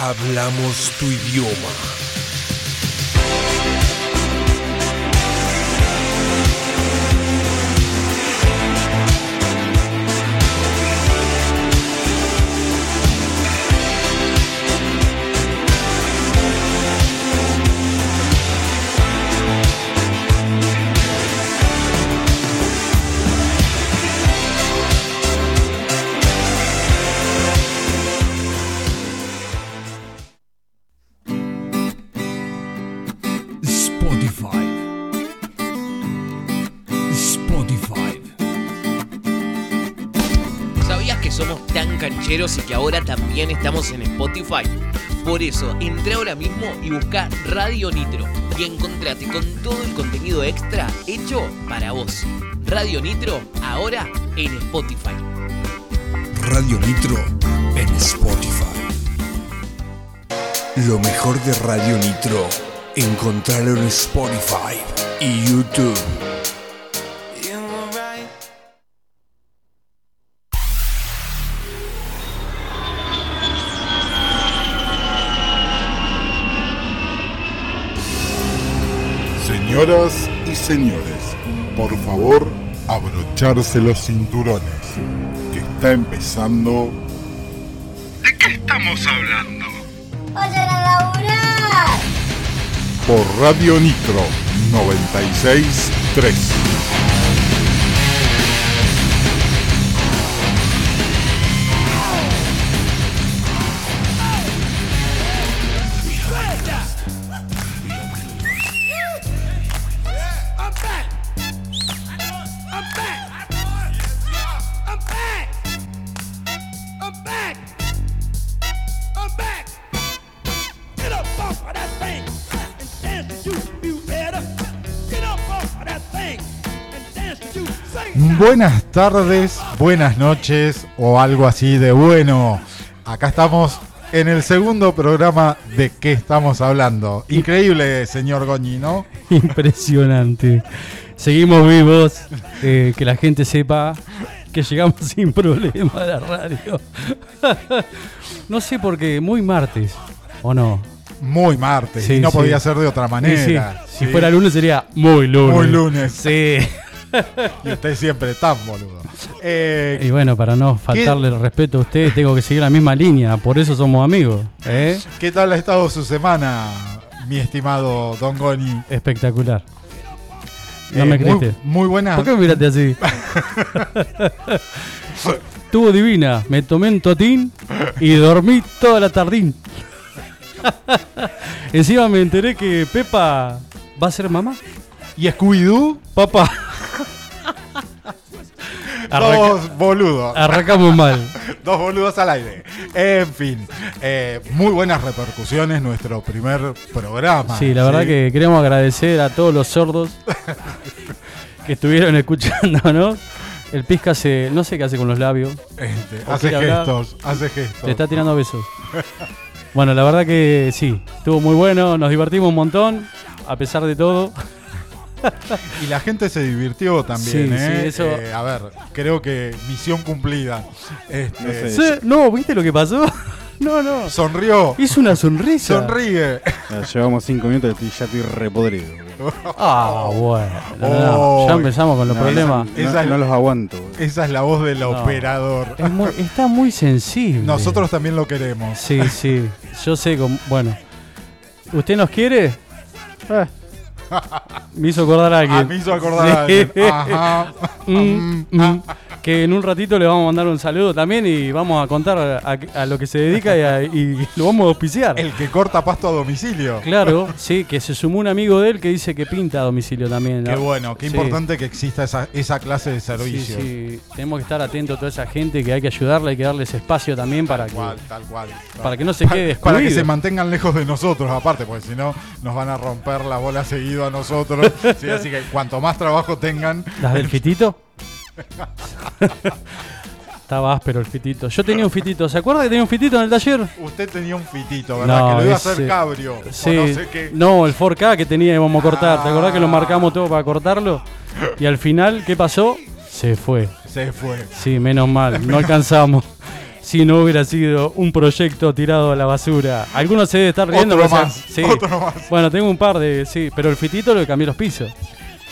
Hablamos tu idioma. Cancheros y que ahora también estamos en Spotify? Por eso, entra ahora mismo y busca Radio Nitro y encontrate con todo el contenido extra hecho para vos. Radio Nitro, ahora en Spotify. Radio Nitro en Spotify. Lo mejor de Radio Nitro, encontrarlo en Spotify y YouTube. Señoras y señores, por favor, abrocharse los cinturones, que está empezando... ¿De qué estamos hablando? ¡Vayan a laburar! Por Radio Nitro 963. Buenas tardes, buenas noches o algo así de bueno. Acá estamos en el segundo programa de qué estamos hablando. Increíble, señor Goñi, ¿no? Impresionante. Seguimos vivos, eh, que la gente sepa que llegamos sin problema a la radio. no sé por qué, muy martes, ¿o no? Muy martes, Sí, y no sí. podía ser de otra manera. sí. Si fuera lunes sería muy lunes. Muy lunes. Sí. Y usted siempre tan boludo. Eh, Y bueno, para no faltarle el respeto a usted, tengo que seguir la misma línea, por eso somos amigos. ¿eh? ¿Qué tal ha estado su semana, mi estimado Don Goni? Espectacular. No Eh, me muy, creíste. muy buena. ¿Por qué me miraste así? Estuvo divina. Me tomé un totín y dormí toda la tardín. Encima me enteré que Pepa va a ser mamá. ¿Y Scooby-Doo? Papá. Dos boludos. arrancamos mal. Dos boludos al aire. En fin, eh, muy buenas repercusiones nuestro primer programa. Sí, la verdad ¿sí? que queremos agradecer a todos los sordos que estuvieron escuchándonos. El Pisca se, no sé qué hace con los labios. Este, ¿O hace hablar? gestos, hace gestos. Te está tirando besos. Bueno, la verdad que sí, estuvo muy bueno, nos divertimos un montón, a pesar de todo. Y la gente se divirtió también, Sí, ¿eh? sí, eso- Eh, a ver, creo que misión cumplida. Este, Sí, no, ¿viste lo que pasó? No, no. Sonrió. Hizo una sonrisa. Sonríe. Ya llevamos cinco minutos y ya estoy repodrido. Ah, bueno. no, no, Oh. ya empezamos con los No, problemas. Esa es- no los aguanto. Esa es la voz del No. operador. Es muy- está muy sensible. Nosotros también lo queremos. Sí, sí. Yo sé cómo. Bueno. ¿Usted nos quiere? Eh. Me hizo acordar a alguien. Ah, me hizo acordar a Sí. alguien. Ajá. Mm, mm. Que en un ratito le vamos a mandar un saludo también y vamos a contar a, a lo que se dedica y, a- y lo vamos a auspiciar. El que corta pasto a domicilio. Claro, sí, que se sumó un amigo de él que dice que pinta a domicilio también. Qué ¿no? bueno, qué Sí. importante que exista esa, esa clase de Sí, servicio. sí, tenemos que estar atentos a toda esa gente que hay que ayudarle, hay que darles espacio también para que, Tal cual, tal cual. para que no se quede Para que excluido. se mantengan lejos de nosotros, aparte, porque si no, nos van a romper la bola seguido a nosotros. Sí, así que cuanto más trabajo tengan, ¿Las del fitito? Estaba áspero el fitito. Yo tenía un fitito. ¿Se acuerda que tenía un fitito en el taller? usted tenía un fitito, ¿verdad? No, que lo iba a hacer cabrio. o Sí. no sé qué. No, el 4K que tenía íbamos a cortar. ¿Te acordás que lo Ah. marcamos todo para cortarlo? Y al final, ¿qué pasó? Se fue. Se fue. Sí, menos mal. No alcanzamos. si no hubiera sido un proyecto tirado a la basura. Algunos se debe estar riendo. Otro más, sí. otro más. Bueno, tengo un par de, sí, pero el fitito lo cambié los pisos.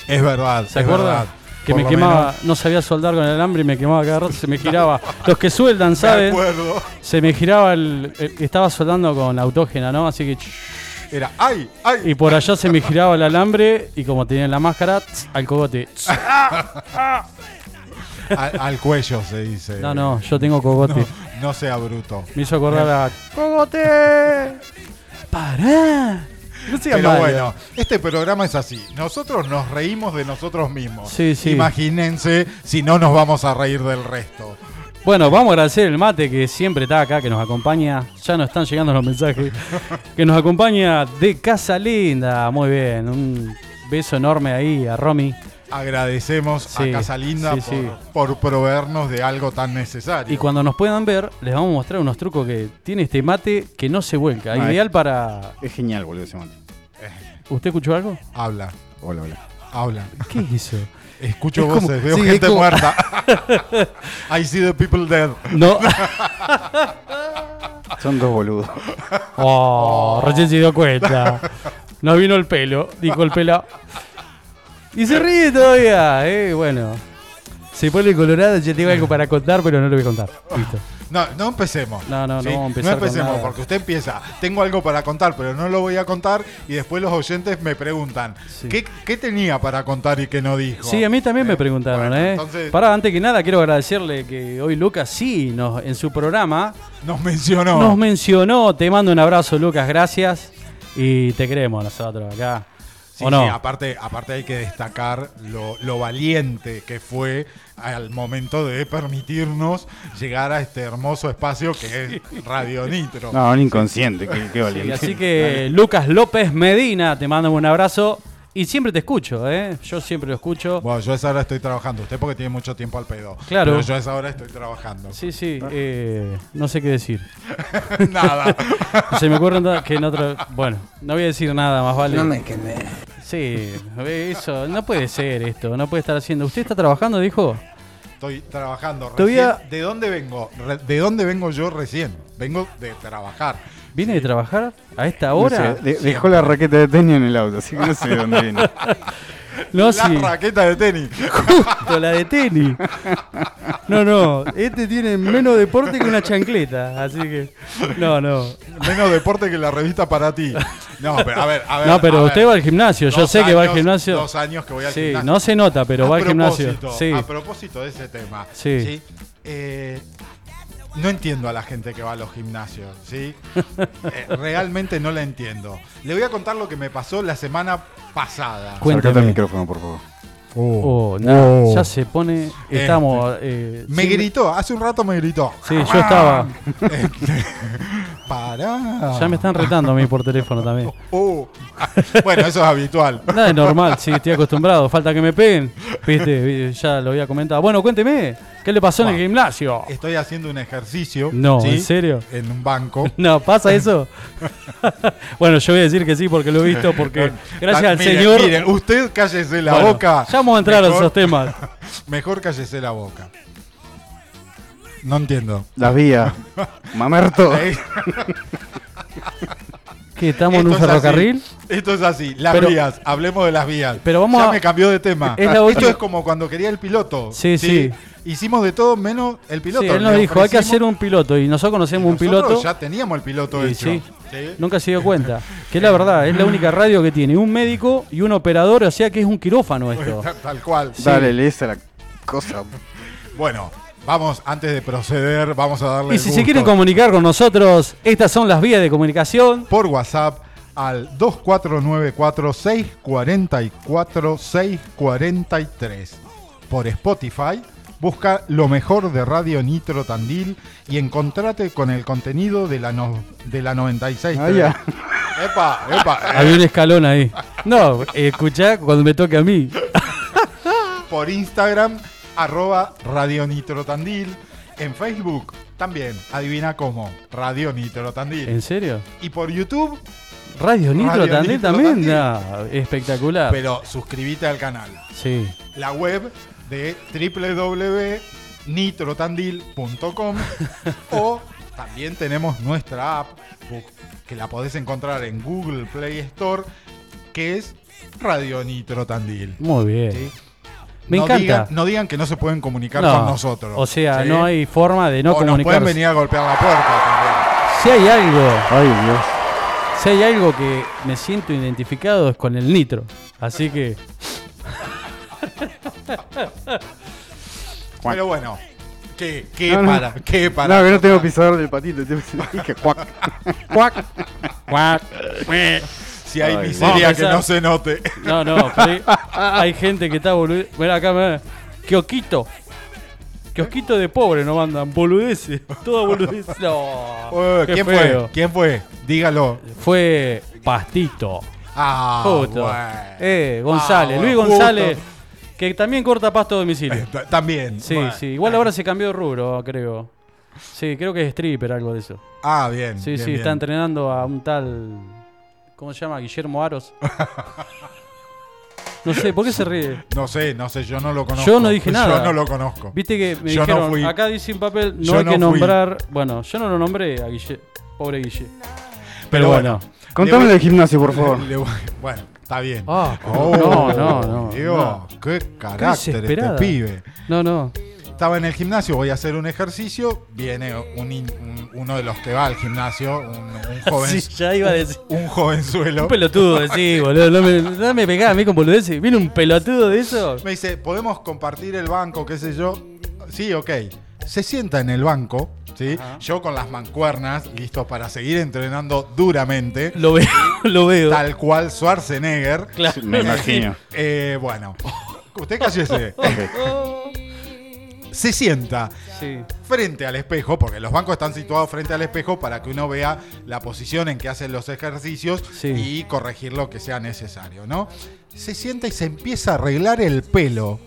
Es verdad. ¿Se es acuerda? verdad. Que Por me quemaba, menos, no sabía soldar con el alambre y me quemaba cada rato, se me giraba. Los que sueldan, ¿saben? Se me giraba el, el- Estaba soldando con autógena, ¿no? Así que. Era, ¡ay! ¡ay! Y por allá se me giraba el alambre y como tenía la máscara, tss, al cogote. tss. Al, al cuello se dice. No, no, yo tengo cogote. No, no sea bruto. Me hizo acordar a. ¡Cogote! ¡Pará! No Pero malo. bueno, este programa es así. Nosotros nos reímos de nosotros mismos. Sí, sí. Imagínense si no nos vamos a reír del resto. Bueno, vamos a agradecer el mate que siempre está acá, que nos acompaña. Ya nos están llegando los mensajes. Que nos acompaña de Casa Linda. Muy bien. Un beso enorme ahí a Romy. Agradecemos Sí, a Casa Linda sí, por, sí. por proveernos de algo tan necesario. Y cuando nos puedan ver, les vamos a mostrar unos trucos que tiene este mate que no se vuelca. Ah, Ideal para. Es genial, boludo, ese mate. ¿Usted escuchó algo? Habla, Hola, hola. habla. ¿Qué es eso? Escucho Es como- voces, veo sí, es gente como- muerta. I see the people dead. No. Son dos boludos. Oh, recién se dio cuenta. No vino el pelo, dijo el pelado. Y se ríe todavía, eh, bueno. Se pone colorado, ya tengo algo para contar, pero no lo voy a contar. Listo. No, no empecemos. No, no, no ¿sí? vamos a empezar No con empecemos, nada. porque usted empieza. Tengo algo para contar, pero no lo voy a contar. Y después los oyentes me preguntan: Sí. ¿qué, qué tenía para contar y qué no dijo? Sí, a mí también me preguntaron, bueno, ¿eh? entonces- Pará, antes que nada, quiero agradecerle que hoy Lucas sí, nos, en su programa, Nos mencionó. nos mencionó. Te mando un abrazo, Lucas, gracias. Y te queremos nosotros acá. Sí, ¿O no? sí, aparte, aparte hay que destacar lo, lo valiente que fue al momento de permitirnos llegar a este hermoso espacio que es Radio Nitro. No, un inconsciente, qué, valiente. así que Lucas López Medina, te mando un abrazo. Y siempre te escucho, ¿eh? Yo siempre lo escucho. Bueno, yo a esa hora estoy trabajando. Usted porque tiene mucho tiempo al pedo. Claro. Pero yo a esa hora estoy trabajando. Sí, sí, eh, no sé qué decir. Nada. Se me ocurre que en otro. Bueno, no voy a decir nada más, vale. No me quemé. Sí, eso, no puede ser esto, no puede estar haciendo. ¿Usted está trabajando, dijo? Estoy trabajando. Recién- ¿De dónde vengo? ¿De dónde vengo yo recién? Vengo de trabajar. ¿Viene de trabajar a esta No hora? sé, de- dejó la raqueta de tenis en el auto, así que no sé de dónde viene. No, la sí, raqueta de tenis. justo la de tenis. No, no, este tiene menos deporte que una chancleta, así que. No, no. Menos deporte que la revista para ti. No, pero a ver, a ver. No, pero usted va al gimnasio, yo Dos sé que va al años- gimnasio. Dos años que voy al Sí, gimnasio. no se nota, pero a va al gimnasio. propósito, Sí. A propósito de ese tema. Sí. eh, no entiendo a la gente que va a los gimnasios, ¿sí? Eh, realmente no la entiendo. Le voy a contar lo que me pasó la semana pasada. Cuénteme. Acercate al micrófono, por favor. Oh, no, Oh. ya se pone. Estamos. eh, Me gritó, hace un rato me gritó. Sí, yo estaba. Este, Pará. Ya me están retando a mí por teléfono también. Oh. Bueno, eso es habitual. Nada, es normal, sí, estoy acostumbrado. Falta que me peguen. Viste, ya lo había comentado. Bueno, cuénteme, ¿qué le pasó en el gimnasio? Estoy haciendo un ejercicio. No, ¿sí? ¿en serio? En un banco. No, ¿pasa eso? bueno, yo voy a decir que sí porque lo he visto, porque gracias Ah, al miren, Señor. Miren, usted cállese la Bueno, boca. Ya vamos a entrar a Mejor- esos temas. Mejor cállese la boca. No entiendo. Las vías. Mamerto. ¿Qué, estamos en un es ferrocarril? Esto es así. Las Pero- vías. Hablemos de las vías. Pero vamos ya a- me cambió de tema. Es la Esto es como cuando quería el piloto. Sí, sí. Hicimos de todo menos el piloto. Sí, él nos Le dijo, hay que hacer un piloto. Y nosotros conocemos un Nosotros piloto. Ya teníamos el piloto Y hecho. sí. ¿sí? Nunca se dio cuenta. Que es la verdad, es la única radio que tiene un médico y un operador, o sea que es un quirófano esto. Tal- cual. Dale, le esa la cosa. Bueno, vamos, antes de proceder, vamos a darle. Y el si se quieren comunicar con nosotros, estas son las vías de comunicación. por WhatsApp al 2494-644-643. Por Spotify, busca lo mejor de Radio Nitro Tandil y encontrate con el contenido de la, no- de la 96. Ah, ya. Epa, epa. eh, Había un escalón ahí. No, escuchá cuando me toque a mí. por Instagram, arroba Radio Nitro Tandil. En Facebook también, adivina cómo, Radio Nitro Tandil. ¿En serio? Y por YouTube, Radio Nitro Radio Tandil Nitro también. Tandil. nah, espectacular. pero suscríbete al canal. Sí. La web de nitrotandil.com o también tenemos nuestra app que la podés encontrar en Google Play Store que es Radio Nitro Tandil. Muy bien. ¿sí? Me no encanta. Digan, no digan que no se pueden comunicar No, con nosotros. O sea, ¿sí? no hay forma de no o nos pueden comunicarse. venir a golpear la puerta también. Si hay algo, Ay, Dios. si hay algo que me siento identificado es con el nitro. Así que Pero bueno, ¿qué, qué No, no. para? ¿Qué para? No, que no tengo pisador del patito. Dije, cuac. cuac, cuac. Si hay Ay, miseria vamos a que empezar. no se note. No, no, pero hay, hay gente que está boludo. Mira acá, mira. Kiosquito. Kiosquito de pobre no mandan, boludeces. Toda boludeces. No. Eh, qué ¿Quién feo. fue? ¿Quién fue? Dígalo. Fue Pastito. Ah, Justo. bueno. Eh, González, Ah, Luis bueno, González, justo. Que también corta pasto a domicilio. Eh, También. Sí, Bueno. sí. Igual ahora se cambió de rubro, creo. Sí, creo que es stripper, algo de eso. Ah, bien. Sí, bien, sí, bien. está entrenando a un tal. ¿Cómo se llama? Guillermo Aros. No sé, ¿por qué se ríe? No sé, no sé, yo no lo conozco. Yo no dije nada. Yo no lo conozco. Viste que me Yo no dijeron, fui. acá dice un papel, no Yo hay no que fui. nombrar. Bueno, yo no lo nombré a Guille. Pobre Guille. Pero, Pero bueno. Contame del gimnasio, por favor. Le voy- Bueno, está bien. Ah, Oh, no, no, no. Dios, no. qué carácter este desesperada. pibe. No, no. Estaba en el gimnasio, voy a hacer un ejercicio. Viene un un- uno de los que va al gimnasio, un, un joven, Sí, ya iba a decir. un jovenzuelo. Un pelotudo, sí, boludo. No me, no me pegás a mí con boludeces. ¿Viene un pelotudo de eso? Me dice, ¿podemos compartir el banco? ¿Qué sé yo? Sí, ok. Se sienta en el banco, ¿sí? Ajá. Yo con las mancuernas, listo para seguir entrenando duramente, Lo veo, lo veo. tal cual Schwarzenegger. Claro. Me imagino. Eh, bueno, usted cállese. Se sienta Sí. frente al espejo, porque los bancos están situados frente al espejo para que uno vea la posición en que hacen los ejercicios Sí. y corregir lo que sea necesario, ¿no? Se sienta y se empieza a arreglar el pelo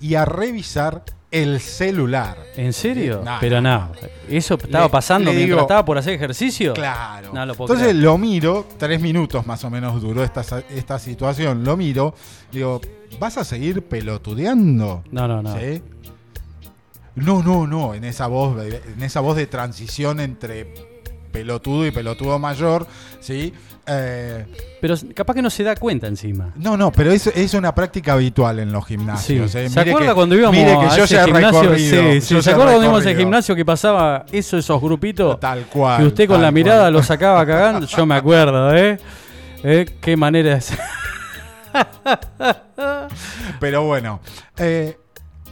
y a revisar el celular. ¿En serio? No, Pero no, no. ¿Eso estaba Le- pasando le mientras digo- estaba por hacer ejercicio? Claro. No lo puedo Entonces creer. lo miro, tres minutos más o menos duró esta, esta situación, lo miro, digo, ¿vas a seguir pelotudeando? No, no, no. ¿Sí? No, no, no, en esa voz, en esa voz de transición entre pelotudo y pelotudo mayor, ¿sí? Eh, Pero capaz que no se da cuenta encima. no, no, pero es, es una práctica habitual en los gimnasios. Sí. ¿eh? ¿Se acuerda que- cuando íbamos mire que a yo ese ya he gimnasio? Sí, yo sí. ¿Se acuerda cuando íbamos al gimnasio que pasaba eso, esos grupitos? Tal cual. Que usted con la mirada lo sacaba cagando. Yo me acuerdo, ¿eh? ¿Eh? Qué manera es. Pero bueno, eh,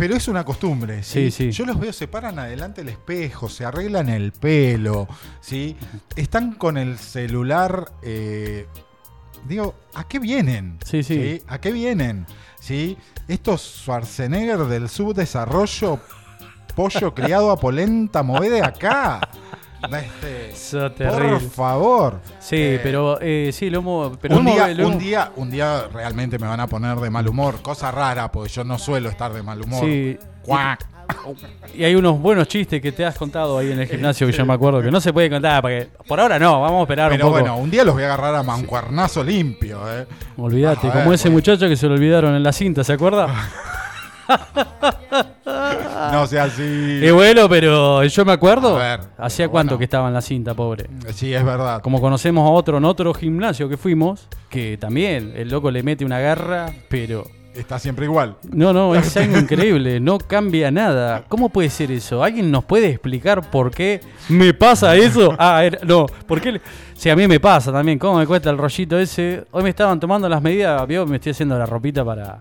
pero es una costumbre. ¿sí? Sí, sí. Yo los veo, se paran adelante el espejo, se arreglan el pelo, ¿sí? Están con el celular. eh, digo, ¿a qué vienen? Sí, sí. ¿A qué vienen? ¿Sí? Estos Schwarzenegger del subdesarrollo, pollo criado a polenta, mové de acá. Este, por favor. Sí, Eh, pero eh, sí. Pero un, día, un, día, un día realmente me van a poner de mal humor. Cosa rara, porque yo no suelo estar de mal humor. Sí. Cuac. Y hay unos buenos chistes que te has contado ahí en el gimnasio que yo me acuerdo que no se puede contar porque por ahora no, vamos a esperar Pero un poco. bueno, un día los voy a agarrar a mancuernazo limpio. ¿eh? Olvídate, A ver, como ese bueno. muchacho que se lo olvidaron en la cinta, ¿se acuerda? No sea así. Es bueno, pero yo me acuerdo. A ver, ¿Hacía cuánto bueno. que estaba en la cinta, pobre? Sí, es verdad. Como conocemos a otro en otro gimnasio que fuimos, que también el loco le mete una garra, pero Está siempre igual. no, no, es algo increíble, no cambia nada. ¿Cómo puede ser eso? ¿Alguien nos puede explicar por qué me pasa eso? Ah, era- no, ¿por qué? le- Sí, a mí me pasa también, ¿cómo me cuesta el rollito ese? Hoy me estaban tomando las medidas, vio, me estoy haciendo la ropita para,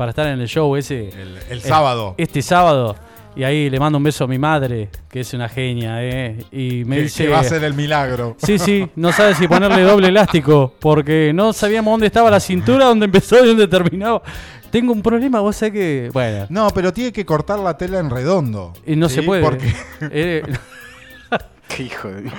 para estar en el show ese. El, el sábado. Este sábado. Y ahí le mando un beso a mi madre, que es una genia, ¿eh? Y me que, dice... que va a ser el milagro. Sí, sí, no sabe si ponerle doble elástico, porque no sabíamos dónde estaba la cintura, dónde empezó y dónde terminaba. Tengo un problema, vos sabés que... Bueno, No, pero tiene que cortar la tela en redondo. y no ¿sí? se puede. Porque Eh, Qué hijo de.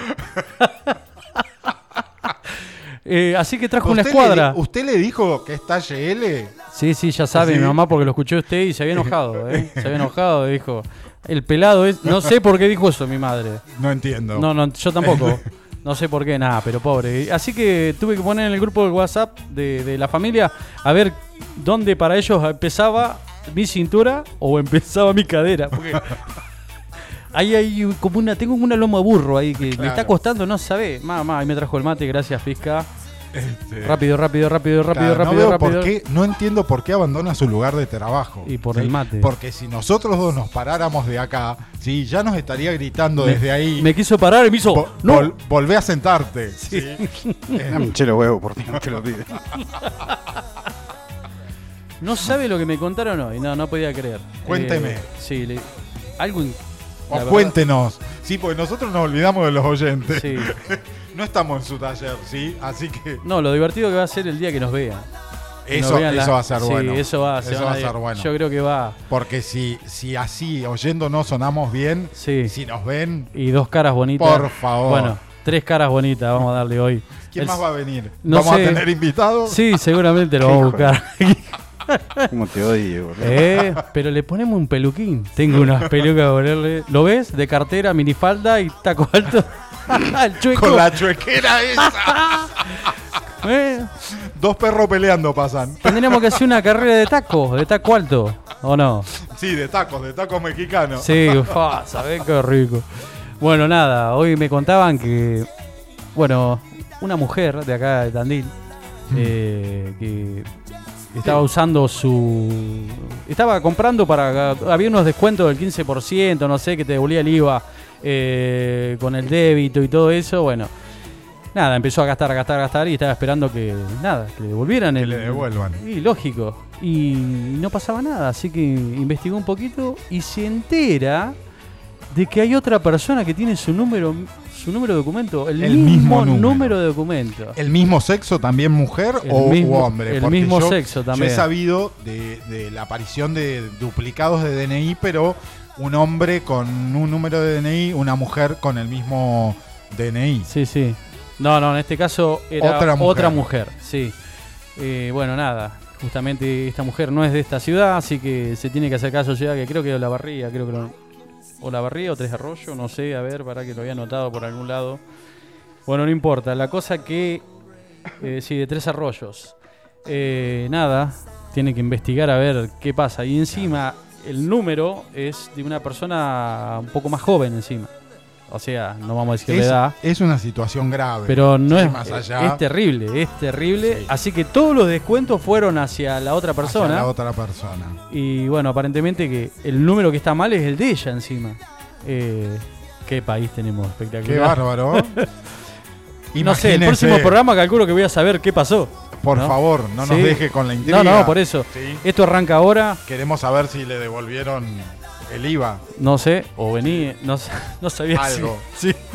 Eh, así que trajo una ¿Usted le escuadra. ¿Usted le dijo que es talle L? Sí, sí, ya sabe ¿Sí? mi mamá porque lo escuchó usted y se había enojado, ¿eh? Se había enojado, dijo... El pelado es... No sé por qué dijo eso mi madre. No entiendo. No, no, yo tampoco. No sé por qué, nada, pero pobre. Así que tuve que poner en el grupo del WhatsApp de, de la familia a ver dónde para ellos empezaba mi cintura o empezaba mi cadera. Porque ahí hay como una, tengo una loma de burro ahí que me Claro. está costando, no sabe. Mamá, ahí me trajo el mate, gracias, Fisca. Este, Rápido, rápido, rápido, rápido, claro, no rápido, veo por rápido. qué- no entiendo por qué abandona su lugar de trabajo. Y por el mate. Porque si nosotros dos nos paráramos de acá, sí, ya nos estaría gritando Me- desde ahí. Me quiso parar y me hizo. "Vo- ¡No! vol- volvé a sentarte. Sí. Dame un chelo huevo, por favor, te lo pido. No sabe lo que me contaron hoy. No, no podía creer. Cuénteme. Eh, sí, le- algo. O cuéntenos. Sí, porque nosotros nos olvidamos de los oyentes. Sí. No estamos en su taller, ¿sí? Así que No, lo divertido que va a ser el día que nos vean. Eso, eso la- va a ser sí, bueno. eso va, Eso va a ser bueno. Yo creo que va. Porque si, si así, oyéndonos, sonamos bien, Sí. si nos ven, Y dos caras bonitas. Por favor. Bueno, tres caras bonitas vamos a darle hoy. ¿quién El- más va a venir? no ¿Vamos sé. a tener invitados? Sí, seguramente lo vamos a buscar. ¿Cómo te odio, boludo? Eh, pero le ponemos un peluquín. Tengo unas pelucas a ponerle. ¿Lo ves? De cartera, minifalda y taco alto. el chueco. Con la chuequera esa. Eh, Dos perros peleando pasan. tendríamos que hacer una carrera de taco, de taco alto. ¿O no? Sí, de tacos, de tacos mexicanos. Sí, fa, sabés qué rico. Bueno, nada, hoy me contaban que, bueno, una mujer de acá de Tandil, eh, que estaba usando su... Estaba comprando para... Había unos descuentos del 15%, no sé, que te devolvía el IVA eh, con el débito y todo eso, bueno. Nada, empezó a gastar, a gastar, a gastar y estaba esperando que, nada, que le devolvieran el... le devuelvan. Y lógico. Y no pasaba nada, así que investigó un poquito y se entera de que hay otra persona que tiene su número su número de documento, el, El mismo, mismo número. número. de documento. ¿El mismo sexo también mujer El o mismo- hombre? el Porque mismo yo- sexo también. Yo he sabido de, de la aparición de duplicados de DNI, pero un hombre con un número de DNI, una mujer con el mismo DNI. Sí, sí. No, no, en este caso era Otra otra mujer. sí. Eh, bueno, nada. Justamente esta mujer no es de esta ciudad, así que se tiene que hacer caso ciudad, que creo que es La Barría, creo que lo- o La Barría o Tres Arroyos, no sé, a ver, para que lo había anotado por algún lado. Bueno, no importa. La cosa que. eh, sí, de Tres Arroyos. Eh, nada, tiene que investigar a ver qué pasa. Y encima, el número es de una persona un poco más joven encima. O sea, no vamos a decir Es, edad. es una situación grave. Pero no Sí, es más allá. Es terrible, es terrible. Sí. Así que todos los descuentos fueron hacia la otra hacia persona. la otra persona. Y bueno, aparentemente que el número que está mal es el de ella encima. Eh, qué país tenemos espectacular. Qué bárbaro. No sé, el próximo programa calculo que voy a saber qué pasó. Por ¿no? favor, no nos Sí. deje con la intriga. No, no, por eso. Esto arranca ahora, Queremos saber si le devolvieron el IVA. no sé, o vení, no, sé- no sabía si- Algo. Sí.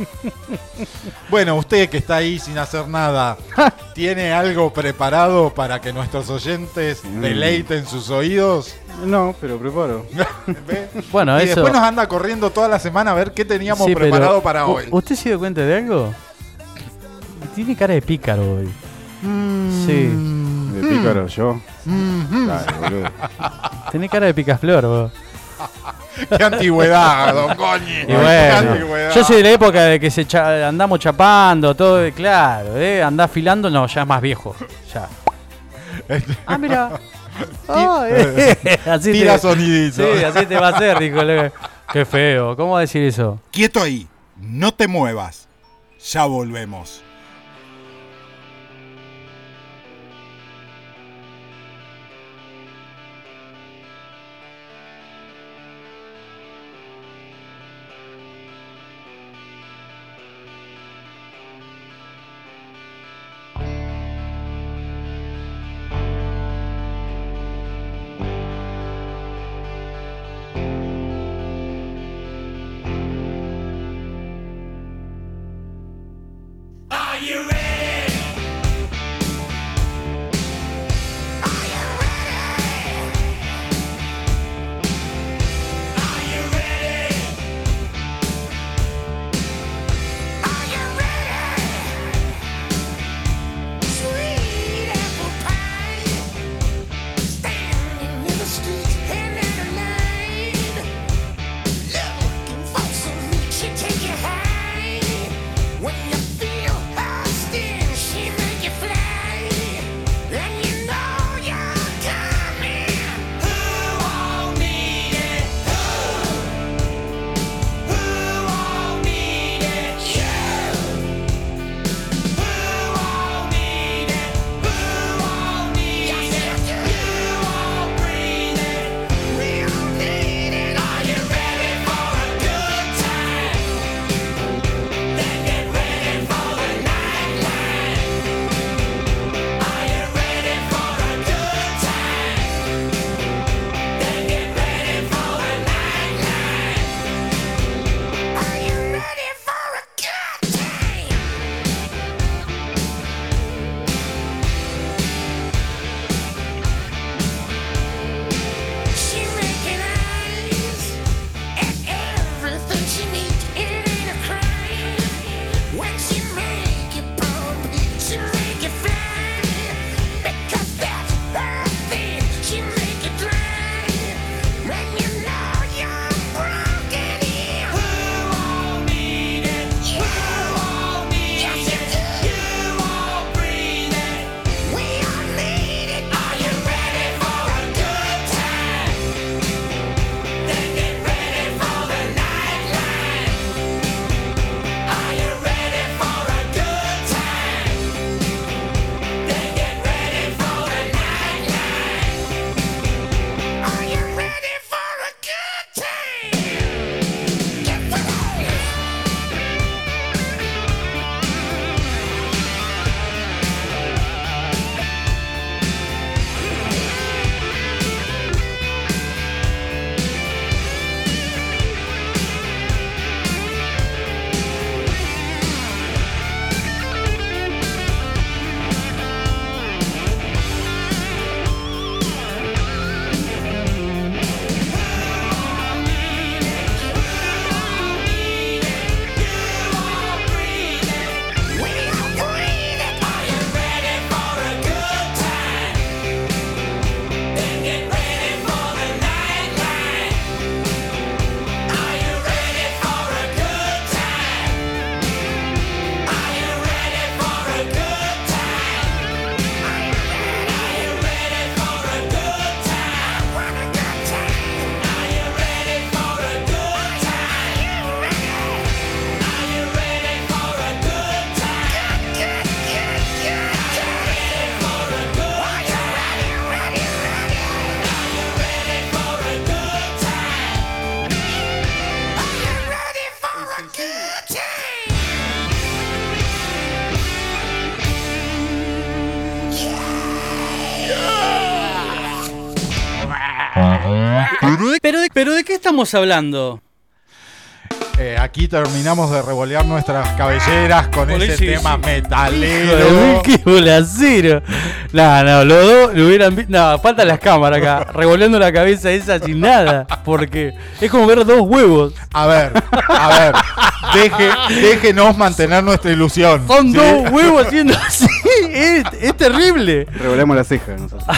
Bueno, usted que está ahí sin hacer nada, ¿tiene algo preparado para que nuestros oyentes Mm. deleiten sus oídos? No, pero preparo. Bueno, y eso. después nos anda corriendo toda la semana a ver qué teníamos Sí, preparado para ¿u- hoy. ¿Usted se dio cuenta de algo? Tiene cara de pícaro hoy. Mm. Sí. De pícaro yo. Dale, boludo. Tiene cara de picaflor, vos. ¡Qué antigüedad, don Coñi! Y ¡Qué bueno, antigüedad! yo soy de la época de que se cha- andamos chapando, todo, claro, ¿eh? Andás filando, no, ya es más viejo. Ya. Este- Ah, mira. Eh. así Tira te, sonidito. Sí, así te va a hacer, dijo. Qué feo. ¿Cómo va a decir eso? Quieto ahí, no te muevas. Ya volvemos. Estamos hablando? Eh, aquí terminamos de revolear nuestras cabelleras con ese tema metalero. qué bolacero. No, no, los dos lo hubieran visto. No, faltan las cámaras acá, revolviendo la cabeza esa sin nada. Porque es como ver dos huevos. A ver, a ver, deje- déjenos mantener nuestra ilusión. Son ¿sí? dos huevos haciendo así. Es, es terrible. Revolvemos la ceja nosotros.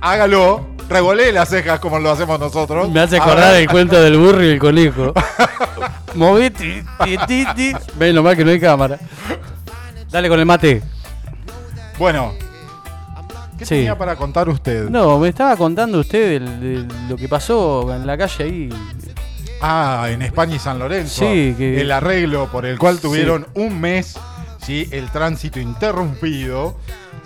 Hágalo, revolee las cejas como lo hacemos nosotros. Me hace acordar el cuento del burro y el conejo. Moví, ti, ti, ti, ti. Menos mal que no hay cámara. Dale con el mate. Bueno, ¿qué Sí. tenía para contar usted? No, me estaba contando usted del- de lo que pasó en la calle ahí. Ah, en España y San Lorenzo. Sí, que- El arreglo por el cual Sí. tuvieron un mes, ¿sí? El tránsito interrumpido,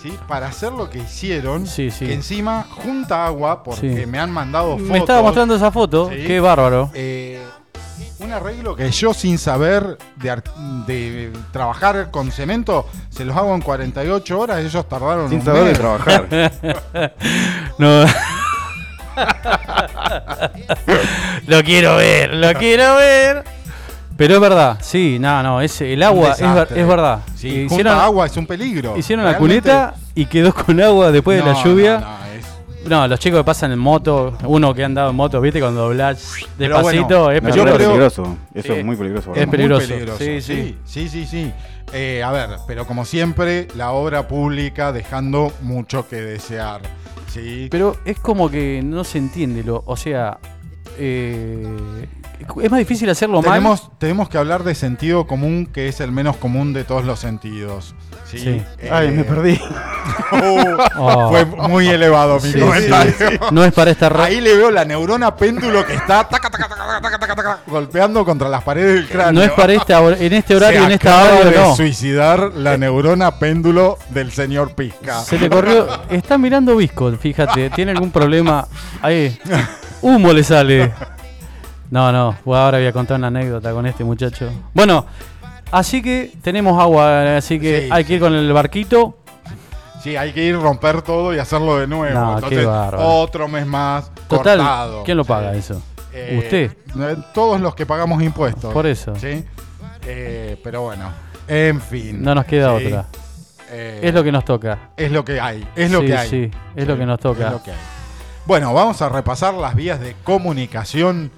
¿sí? Para hacer lo que hicieron. Sí, sí. Que encima junta agua, porque Sí. me han mandado fotos. Me estaba mostrando esa foto. Sí. Qué bárbaro. Eh, un arreglo que yo sin saber de, ar- de trabajar con cemento, se los hago en 48 horas, ellos tardaron Sin un saber de trabajar. No. lo quiero ver, lo quiero ver. Pero es verdad, sí, no, no, es, el agua es, ver- es verdad. Sí, Eh, junta hicieron agua es un peligro. hicieron la Realmente- cuneta y quedó con agua después de No, la lluvia. no, no, es- No, los chicos que pasan en moto, uno que ha andado en moto, viste, cuando doblás Pero despacito, bueno, es No, yo peligroso. es creo- peligroso. Eso Sí. es muy peligroso. Es peligroso. peligroso. Sí, Sí, sí, sí, sí. Eh, a ver, pero como siempre, la obra pública dejando mucho que desear. Sí. Pero es como que no se entiende, lo, o sea, eh, es más difícil hacerlo mal. tenemos, tenemos que hablar de sentido común, que es el menos común de todos los sentidos. Sí. Sí. Eh, Ay, me perdí. Oh. Fue muy elevado mi Sí, comentario. sí. No es para esta Ahí le veo la neurona péndulo que está taca, taca, taca, taca, taca, taca, taca, golpeando contra las paredes del cráneo. No es para esta en este horario, Se en esta hora, de no. suicidar la neurona péndulo del señor Pizca. Se le corrió. Está mirando Visco, fíjate. ¿Tiene algún problema? Ahí. Humo le sale. No, no. bueno, ahora voy a contar una anécdota con este muchacho. Bueno, así que tenemos agua. Así que Sí, hay que ir con el barquito. Sí, hay que ir romper todo y hacerlo de nuevo. No, Entonces, otro mes más Total. cortado. ¿Quién lo Sí. paga eso? Eh, ¿Usted? eh, Todos los que pagamos impuestos. Por eso. Sí. Eh, pero bueno, en fin. No nos queda Sí. otra. Eh, Es lo que nos toca. es lo que hay. Es lo Sí, que hay. sí, es lo que nos toca. es lo que hay. Bueno, vamos a repasar las vías de comunicación.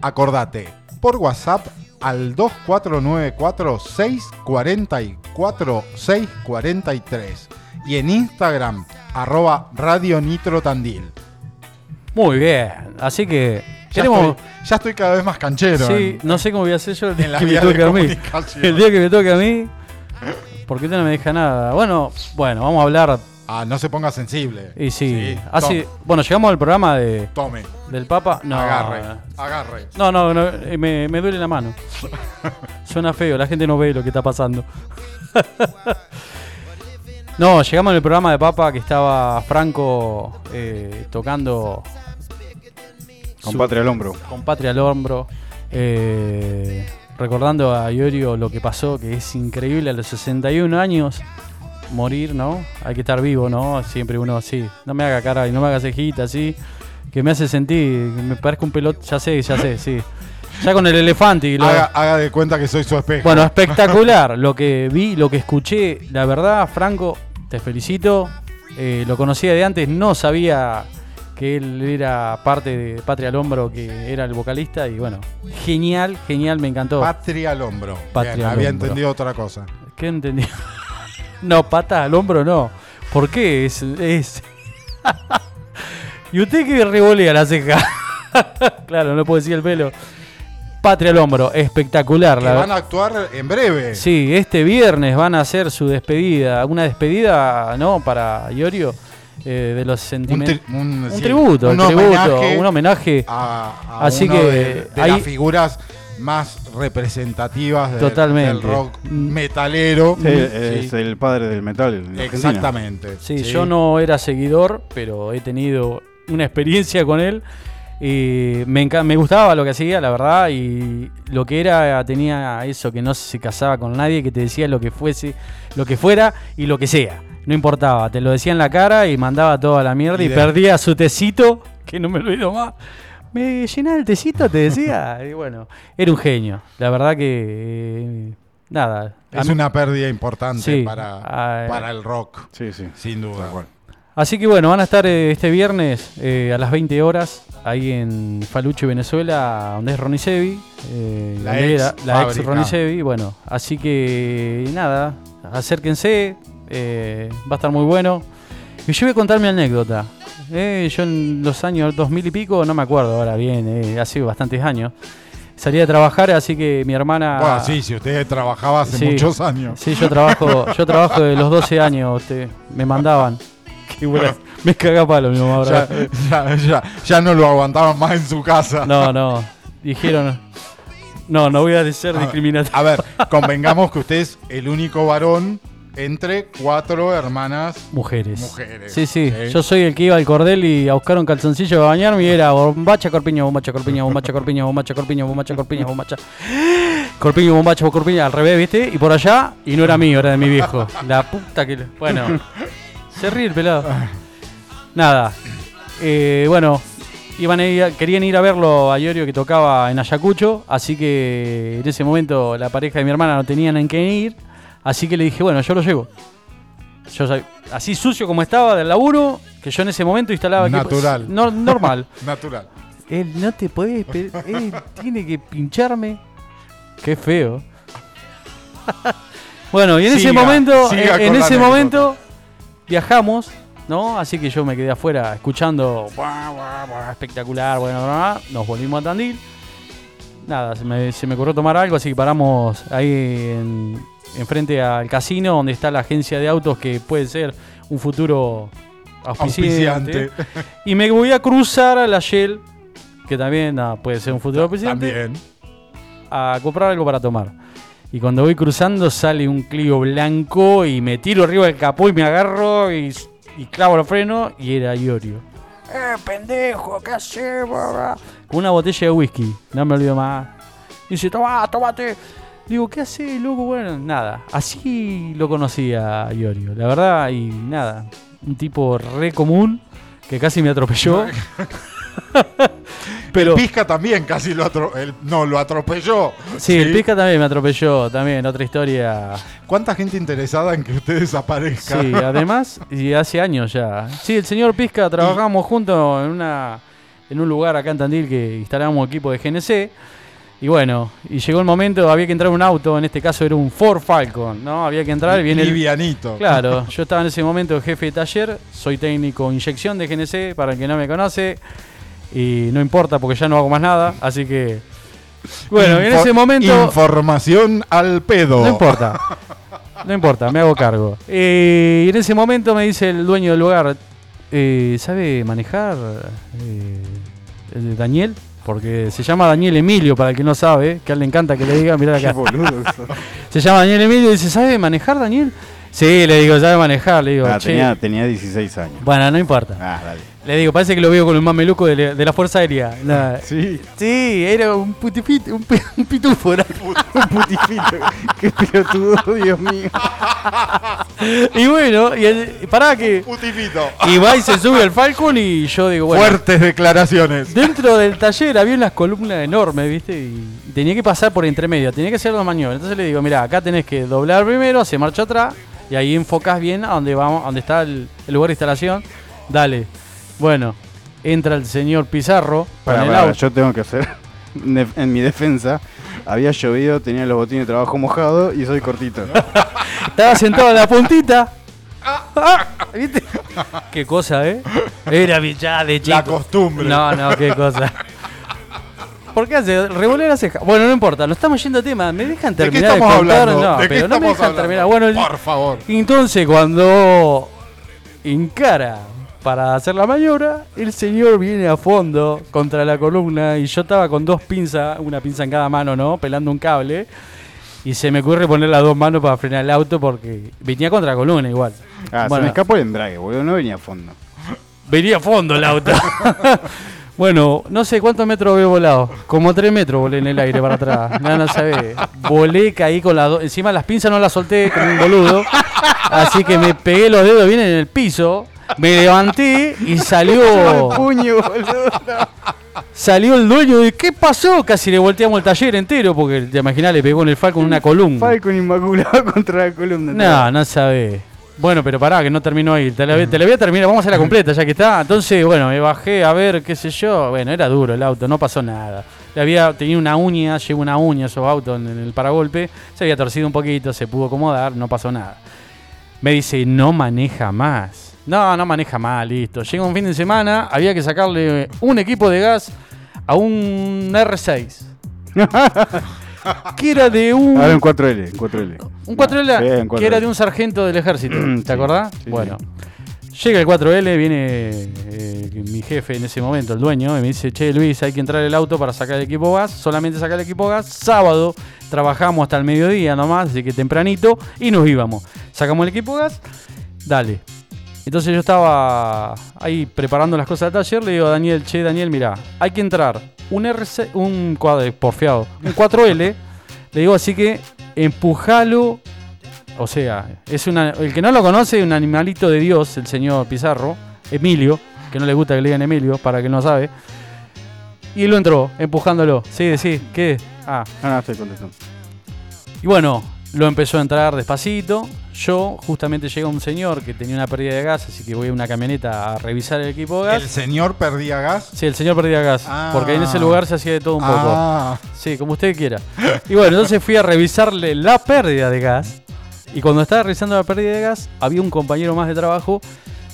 Acordate, por WhatsApp al 2494 644 643 y en Instagram arroba Radio Nitro Tandil. Muy bien. Así que Ya, tenemos. estoy, ya estoy cada vez más canchero. Sí, en- no sé cómo voy a hacer yo el día en que me toque a mí. El día que me toque a mí. Porque usted no me deja nada. Bueno, bueno, vamos a hablar. Ah, no se ponga sensible. Y sí. Sí, Así, tome. bueno, llegamos al programa de, Tome, del Papa. No, agarre, agarre. No, no, no, eh, me, me duele la mano. Suena feo, la gente no ve lo que está pasando. no, llegamos al programa de Papa que estaba Franco eh, tocando Con su- patria al hombro. con Patria al hombro. eh, recordando a Iorio lo que pasó, que es increíble a los 61 años morir, ¿no? Hay que estar vivo, ¿no? Siempre uno así. No me haga cara y no me haga cejita así. Que me hace sentir, que me parezca un pelot. Ya sé, ya sé, sí. Ya con el elefante y lo. Haga, haga de cuenta que soy su espejo. Bueno, espectacular. Lo que vi, lo que escuché, la verdad, Franco, te felicito. Eh, lo conocía de antes, no sabía que él era parte de Patria al Hombro, que era el vocalista. Y bueno, genial, genial, me encantó. Patria al hombro. Patria Bien, al había hombro. entendido otra cosa. ¿Qué entendí? No, pata al hombro no. ¿Por qué? Es. es... ¿Y usted que revolea la ceja? claro, no puedo decir el pelo. Patria al hombro, espectacular. Que la van a actuar en breve. Sí, este viernes van a hacer su despedida, una despedida, ¿no? Para Iorio, eh, de los Un, sentimientos. tri- un- Un sí, tributo, un tributo, homenaje un homenaje. a, a Así uno que de, de ahí- las figuras más representativas del, Totalmente. del rock metalero. Sí, es el padre del metal. Exactamente. Sí, yo no era seguidor, pero he tenido una experiencia con él. Y me, me gustaba lo que hacía, la verdad, y lo que era, tenía eso que no se casaba con nadie, que te decía lo que fuese, lo que fuera y lo que sea. No importaba, te lo decía en la cara y mandaba toda la mierda Y y, de- perdía su tecito, que no me olvido más, ¿Me llena el tecito? Te decía. Y bueno, era un genio. La verdad que. eh, nada. Es mí- una pérdida importante Sí. para, para el rock, Sí, sí. sin duda. Así que bueno, van a estar eh, este viernes eh, a las 20 horas ahí en Faluche, Venezuela, donde es Ronnie Sevi. eh, La ex era la ex fábrica. Ronnie Sevi. Bueno, así que nada, acérquense, eh, va a estar muy bueno. Y yo voy a contar mi anécdota. Eh, yo en los años 2000 y pico, no me acuerdo ahora bien, eh, hace bastantes años. Salí a trabajar, así que mi hermana... Bueno, sí, si usted trabajaba hace Sí. muchos años. Sí, yo trabajo, yo trabajo de los 12 años, usted, me mandaban. Qué buena. Me caga palo mi mamá ahora. Ya, ya, ya, ya no lo aguantaban más en su casa. No, no. Dijeron. No, no voy a ser discriminatorio. A ver, convengamos que usted es el único varón entre cuatro hermanas Mujeres. mujeres. Sí, sí, Sí. Yo soy el que iba al cordel y a buscar un calzoncillo para bañarme y era bombacha, corpiño, bombacha, corpiño, bombacha, corpiño, bombacha, corpiño, bombacha, corpiño, bombacha. Corpiño, bombacha, corpiño, al revés, ¿viste? Y por allá, y no era mío, era de mi viejo. La puta que. Bueno, se ríe el pelado. Nada. Eh, bueno, iban a ir a- querían ir a verlo a Iorio que tocaba en Ayacucho, así que en ese momento la pareja de mi hermana no tenían en qué ir, así que le dije, bueno, yo lo llevo. Yo así sucio como estaba del laburo, que yo en ese momento instalaba Natural. no- normal. Natural. Él no te puede esperar, él tiene que pincharme. Qué feo. bueno, y en ese momento, siga en, ese momento viajamos, ¿no? Así que yo me quedé afuera escuchando "Buah, buah, buah, espectacular, bueno, bla, bla, bla". nos volvimos a Tandil. Nada, se me, se me ocurrió tomar algo, así que paramos ahí en, enfrente al casino donde está la agencia de autos que puede ser un futuro auspiciante. Auspiciante. Y me voy a cruzar a la Shell, que también puede ser un futuro auspiciante, También. a comprar algo para tomar. Y cuando voy cruzando sale un Clio blanco y me tiro arriba del capó y me agarro y, y clavo los frenos y era Iorio. ¡Eh, pendejo! ¿Qué haces? Con una botella de whisky, no me olvido más. Y dice, toma, tomate. Digo, ¿qué haces, loco? Bueno, nada. Así lo conocía a Iorio, la verdad, y nada. Un tipo re común que casi me atropelló. Pero. Pizca también casi lo atropelló. No, lo atropelló. Sí, el Pizca también me atropelló, también, otra historia. ¿Cuánta gente interesada en que usted desaparezca? Sí, además, y hace años ya. Sí, el señor Pizca trabajamos juntos en una en un lugar acá en Tandil que instalábamos equipo de GNC. Y bueno, y llegó el momento, había que entrar en un auto, en este caso era un Ford Falcon, ¿no? Había que entrar y viene el, Livianito. Claro, yo estaba en ese momento jefe de taller, soy técnico inyección de GNC, para el que no me conoce, y no importa porque ya no hago más nada, así que... Bueno, y en Info- ese momento... Información al pedo. No importa. No importa, me hago cargo. Eh, y en ese momento me dice el dueño del lugar, eh, ¿sabe manejar eh, el Daniel? Porque se llama Daniel Emilio, para el que no sabe, que a él le encanta que le diga, mirá acá. Se llama Daniel Emilio y dice, ¿sabe manejar Daniel? Sí, le digo, ¿sabe manejar? Le digo, Ah, "Che". tenía, tenía 16 años. Bueno, no importa. Ah, dale. Le digo, parece que lo veo con el mameluco de, la- de la Fuerza Aérea. Sí, Sí, era un putifito, un, pi- un pitufo. era. un putifito. Qué pelotudo, Dios mío. Y bueno, y el- pará que... Putifito. Y va y se sube al Falcon y yo digo, bueno, Fuertes declaraciones. dentro del taller había unas columnas enormes, ¿viste? Y tenía que pasar por entre medio, tenía que hacer dos maniobras. Entonces le digo, mira, acá tenés que doblar primero, hacer marcha atrás y ahí enfocás bien a donde vamos, a donde está el, el lugar de instalación. Dale. Bueno, entra el señor Pizarro Pará, con el pará, auto. yo tengo que hacer. En mi defensa, había llovido, tenía los botines de trabajo mojados y soy cortito. Estaba sentado en la puntita. Ah, ¿Viste? Qué cosa, ¿eh? Era ya de chico. La costumbre. No, no, qué cosa. ¿Por qué hace? Revolver la ceja. Bueno, no importa, no estamos yendo a tema. ¿Me dejan ¿De qué terminar de, estamos contar? hablando? No, ¿De qué pero no me estamos dejan hablando? terminar. Bueno, Por favor. entonces cuando encara para hacer la maniobra, el señor viene a fondo contra la columna y yo estaba con dos pinzas, una pinza en cada mano, ¿no? Pelando un cable. Y se me ocurre poner las dos manos para frenar el auto porque venía contra la columna igual. Ah, se me escapó el embrague, boludo. No venía a fondo. Venía a fondo el auto. bueno, no sé cuántos metros había volado. Como tres metros volé en el aire para atrás. No, no sabe. Volé, caí con las dos. Encima las pinzas no las solté como un boludo. Así que me pegué los dedos bien en el piso. Me levanté y salió. puño, boludo. Salió el dueño de ¿qué pasó? Casi le volteamos el taller entero porque te imaginás le pegó en el Falcon una columna. Falcon inmaculado contra la columna. No, no sabe. Bueno, pero pará, que no terminó ahí. Te la, voy- te la voy a terminar, vamos a hacer la completa ya que está. Entonces, bueno, me bajé a ver, qué sé yo. Bueno, era duro el auto, no pasó nada. Le había tenido una uña, llevo una uña esos autos en, en el paragolpe. Se había torcido un poquito, se pudo acomodar, no pasó nada. Me dice, no maneja más. No, no maneja más, listo. Llega un fin de semana, había que sacarle un equipo de gas a un R6. que era de un... Ahora en 4L, en 4L. Un 4L Sí, en que era 4L. de un sargento del ejército, ¿te Sí, acordás? sí, bueno, llega el 4L, viene eh, mi jefe en ese momento, el dueño, y me dice, che Luis, hay que entrar el auto para sacar el equipo gas, solamente sacar el equipo gas, sábado trabajamos hasta el mediodía nomás, así que tempranito, y nos íbamos. Sacamos el equipo gas, dale. Entonces yo estaba ahí preparando las cosas del taller, le digo a Daniel, che Daniel, mira, hay que entrar un RC, un cuadro, porfiado, un 4L, le digo así que empujalo o sea, es una, el que no lo conoce es un animalito de Dios, el señor Pizarro, Emilio, que no le gusta que le digan Emilio, para que no sabe. Y él lo entró, empujándolo. Sí, sí, ¿qué? Ah. No, estoy contestando. Y bueno, lo empezó a entrar despacito. Yo, justamente llega un señor que tenía una pérdida de gas, así que voy a una camioneta a revisar el equipo de gas. ¿El señor perdía gas? Sí, el señor perdía gas. Ah. Porque en ese lugar se hacía de todo un poco. Ah. Sí, como usted quiera. Y bueno, entonces fui a revisarle la pérdida de gas. Y cuando estaba revisando la pérdida de gas, había un compañero más de trabajo.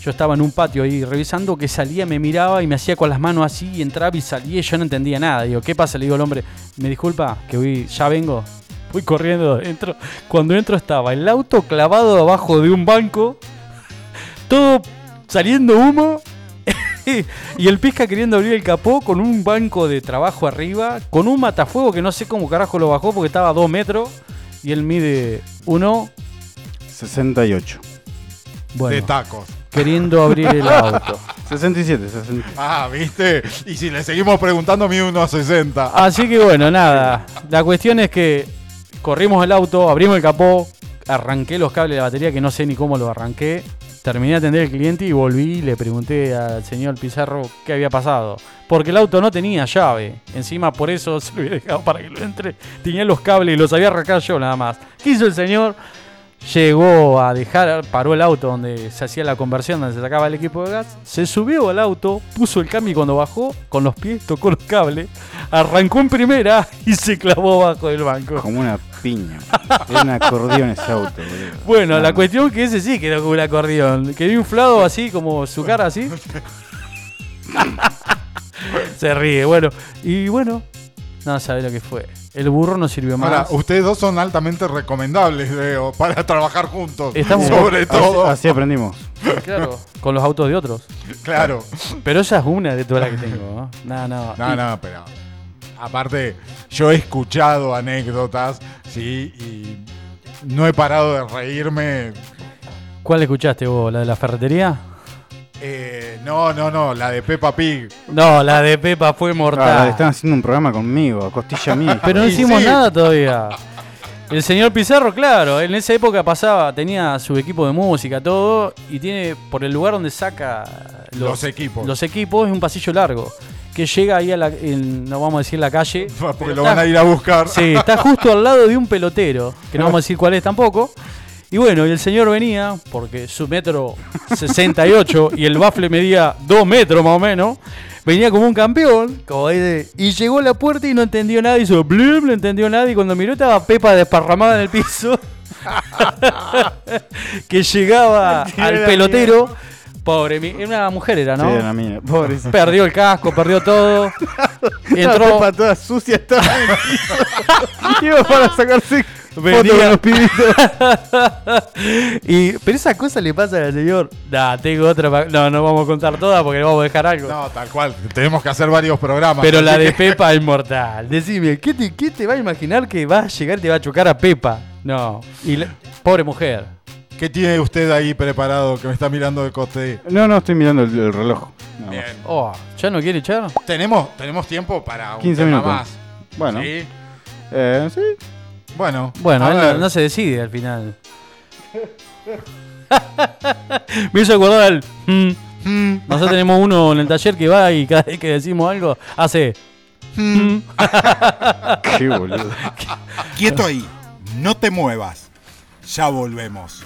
Yo estaba en un patio ahí revisando que salía, me miraba y me hacía con las manos así y entraba y salía y yo no entendía nada. Digo, ¿qué pasa? Le digo al hombre, me disculpa, que voy, ya vengo. Fui corriendo adentro. Cuando entro estaba el auto clavado abajo de un banco, todo saliendo humo y el pizca queriendo abrir el capó con un banco de trabajo arriba, con un matafuego que no sé cómo carajo lo bajó porque estaba a dos metros y él mide uno, 68. bueno, De tacos. queriendo abrir el auto. 67, 67. Ah, ¿viste? Y si le seguimos preguntando, mide unos 60. Así que bueno, nada. La cuestión es que corrimos el auto, abrimos el capó, arranqué los cables de la batería que no sé ni cómo lo arranqué. Terminé de atender al cliente y volví y le pregunté al señor Pizarro qué había pasado. Porque el auto no tenía llave. Encima por eso se lo había dejado para que lo entre. Tenía los cables y los había arrancado yo nada más. ¿Qué hizo el señor? Llegó a dejar, paró el auto donde se hacía la conversión, donde se sacaba el equipo de gas, se subió al auto, puso el cambio y cuando bajó, con los pies tocó los cables, arrancó en primera y se clavó abajo del banco. Como una piña. Era un acordeón ese auto, boludo. Bueno, No, la no. cuestión que ese sí quedó como un acordeón, quedó inflado así, como su cara así. se ríe, bueno, y bueno, no sabe lo que fue. El burro no sirvió más. Ahora, ustedes dos son altamente recomendables veo, para trabajar juntos. Estamos- Sobre Así, todo. así aprendimos. Claro, con los autos de otros. Claro. Pero esa es una de todas las que tengo, ¿no? No, no. No, Y- no, pero. Aparte, yo he escuchado anécdotas, sí, y no he parado de reírme. ¿Cuál escuchaste vos? ¿La de la ferretería? No, no, no, la de Peppa Pig. No, la de Pepa fue Ah, mortal. están haciendo un programa conmigo, a costilla mía. Pero no hicimos sí. nada todavía. El señor Pizarro, claro, en esa época pasaba, tenía su equipo de música, todo, y tiene por el lugar donde saca Los equipos. Los equipos es un pasillo largo que llega ahí a la, en- no vamos a decir la calle. Porque lo está- van a ir a buscar. Sí, está justo al lado de un pelotero, que no vamos a decir cuál es tampoco. Y bueno, y el señor venía, porque su metro 68 y el bafle medía 2 metros más o menos, venía como un campeón, como de- y llegó a la puerta y no entendió nada, hizo blum, no entendió nada, y cuando miró estaba Pepa desparramada en el piso, que llegaba al pelotero, pobre, una mujer era, Sí, ¿no? era mía. Pobrecita. Perdió el casco, perdió todo. La Entró, pepa toda sucia estaba en el piso. Iba para sacarse Venía- los pibitos. y, pero esa cosa le pasa al señor. Nah, tengo otra. pa- No, no vamos a contar todas porque le vamos a dejar algo. No, tal cual. Tenemos que hacer varios programas. pero la de que- Pepa es mortal. Decime, ¿qué te, ¿qué te va a imaginar que va a llegar y te va a chocar a Pepa? No. Y la- pobre mujer. ¿Qué tiene usted ahí preparado que me está mirando de coste? No, no, estoy mirando el, el reloj. Nada más. Bien. Oh, ¿ya no quiere echar? ¿Tenemos, tenemos tiempo para un 15 tema minutos. más. Bueno, ¿Sí? eh, sí. Bueno, Bueno, no, se decide al final. Me hizo acordar al. mm, Nosotros tenemos uno en el taller que va y cada vez que decimos algo hace. Qué boludo. Quieto ahí, no te muevas. Ya volvemos.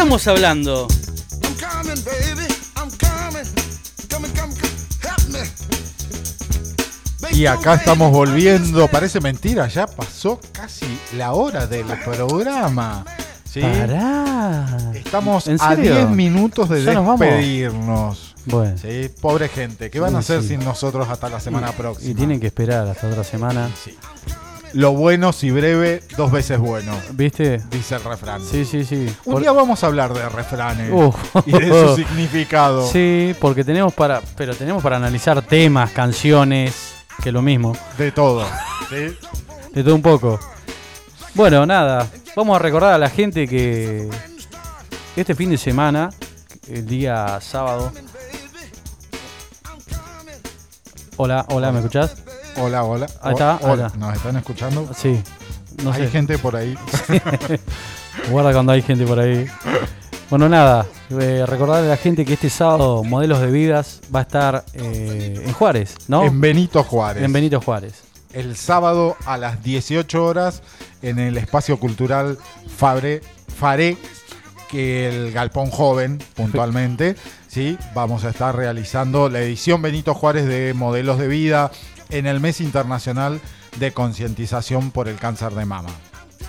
Help me. Y acá estamos volviendo, parece mentira, ya pasó casi la hora del programa. ¿sí? Pará. Estamos ¿En a serio? 10 minutos de despedirnos. Bueno. ¿sí? Pobre gente, ¿qué van a Sí, hacer sí. sin nosotros hasta la semana próxima? Y tienen que esperar hasta otra semana. Lo bueno, si breve, dos veces bueno, ¿Viste? dice el refrán. Sí, sí, sí. Un Por- día vamos a hablar de refranes Uf. y de su significado. Sí, porque tenemos para, pero tenemos para analizar temas, canciones, que lo mismo. De todo. ¿sí? De todo un poco. Bueno, nada. Vamos a recordar a la gente que este fin de semana, el día sábado. Hola, hola, ¿me escuchás? Hola, hola. Ahí está, hola. ¿Nos están escuchando? Sí. No Hay sé. gente por ahí. Guarda cuando hay gente por ahí. Bueno, nada, eh, recordarle a la gente que este sábado Modelos de Vidas va a estar eh, en Juárez, ¿no? En Benito Juárez. En Benito Juárez. el sábado a las 18 horas en el espacio cultural Fabre, Faré, que el Galpón Joven, puntualmente, ¿sí? vamos a estar realizando la edición Benito Juárez de Modelos de Vida en el mes internacional de concientización por el cáncer de mama.